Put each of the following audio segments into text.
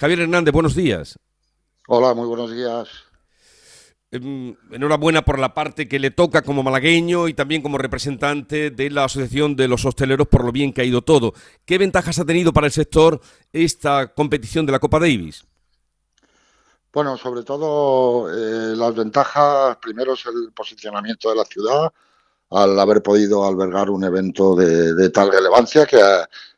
Javier Hernández, buenos días. Hola, muy buenos días. Em, enhorabuena por la parte que le toca como malagueño y también como representante de la Asociación de los Hosteleros por lo bien que ha ido todo. ¿Qué ventajas ha tenido para el sector esta competición de la Copa Davis? Bueno, sobre todo eh, las ventajas, primero es el posicionamiento de la ciudad al haber podido albergar un evento de, tal relevancia que,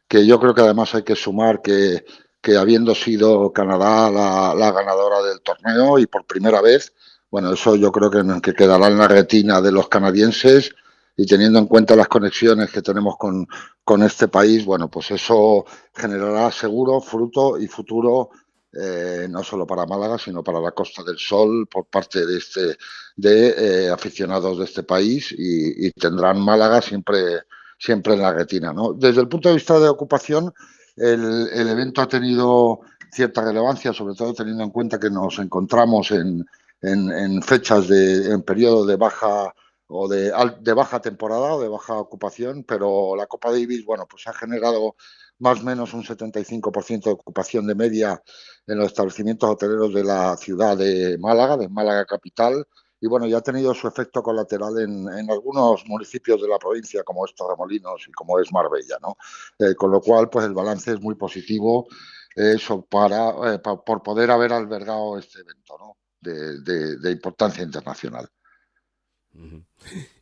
que, yo creo que además hay que sumar que, que habiendo sido Canadá la, la ganadora del torneo y por primera vez bueno, eso yo creo que, quedará en la retina de los canadienses y teniendo en cuenta las conexiones que tenemos con, con este país, bueno, pues eso generará seguro fruto y futuro eh, no solo para Málaga, sino para la Costa del Sol por parte de este de eh, aficionados de este país y, tendrán Málaga siempre siempre en la retina. ¿no? Desde el punto de vista de ocupación, el, evento ha tenido cierta relevancia, sobre todo teniendo en cuenta que nos encontramos en, en, fechas de en periodo de baja o de, de, baja temporada o de baja ocupación, pero la Copa Davis, bueno, pues ha generado más o menos un 75% de ocupación de media en los establecimientos hoteleros de la ciudad de Málaga, de Málaga capital, y bueno, ya ha tenido su efecto colateral en, en algunos municipios de la provincia, como es Torremolinos y como es Marbella, ¿no? Eh, con lo cual, pues el balance es muy positivo eso para, eh, por poder haber albergado este evento, ¿no? de, importancia internacional.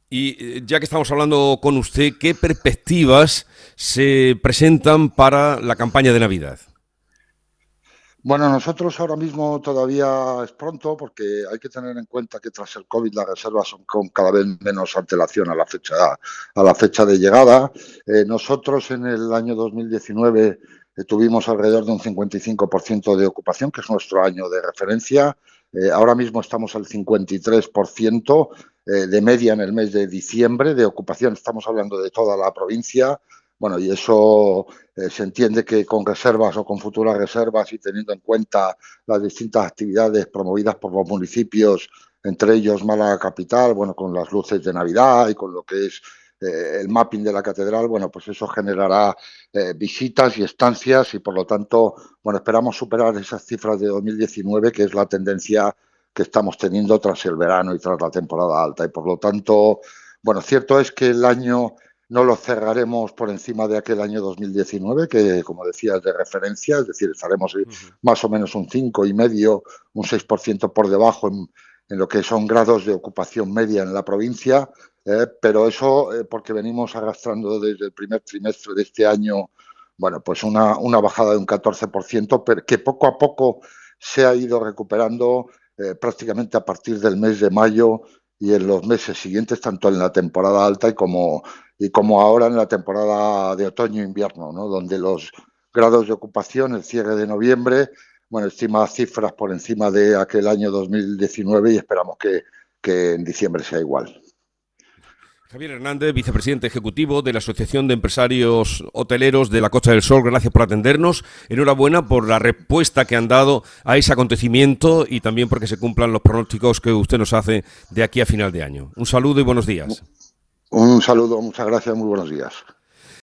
Y eh, ya que estamos hablando con usted, ¿qué perspectivas se presentan para la campaña de Navidad? Bueno, nosotros ahora mismo todavía es pronto porque hay que tener en cuenta que tras el COVID las reservas son con cada vez menos antelación a la fecha, a la fecha de llegada. Eh, nosotros en el año 2019 eh, tuvimos alrededor de un 55% de ocupación, que es nuestro año de referencia. Eh, ahora mismo estamos al 53% eh, de media en el mes de diciembre de ocupación. Estamos hablando de toda la provincia. Bueno, y eso eh, se entiende que con reservas o con futuras reservas y teniendo en cuenta las distintas actividades promovidas por los municipios, entre ellos Málaga Capital, bueno, con las luces de Navidad y con lo que es el mapping de la catedral, bueno, pues eso generará visitas y estancias y por lo tanto, bueno, esperamos superar esas cifras de 2019, que es la tendencia que estamos teniendo tras el verano y tras la temporada alta. Y por lo tanto, bueno, cierto es que el año no lo cerraremos por encima de aquel año 2019, que como decía es de referencia, es decir, estaremos más o menos un 5,5, un 6% por debajo en, en lo que son grados de ocupación media en la provincia, eh, pero eso eh, porque venimos arrastrando desde el primer trimestre de este año, bueno, pues una, una bajada de un 14%, pero que poco a poco se ha ido recuperando eh, prácticamente a partir del mes de mayo y en los meses siguientes, tanto en la temporada alta y como, y como ahora en la temporada de otoño-invierno, ¿no? donde los grados de ocupación, el cierre de noviembre, bueno, estima cifras por encima de aquel año 2019 y esperamos que en diciembre sea igual. Javier Hernández, vicepresidente ejecutivo de la Asociación de Empresarios Hoteleros de la Costa del Sol, gracias por atendernos. Enhorabuena por la respuesta que han dado a ese acontecimiento y también porque se cumplan los pronósticos que usted nos hace de aquí a final de año. Un saludo y buenos días. Un saludo, muchas gracias, muy buenos días.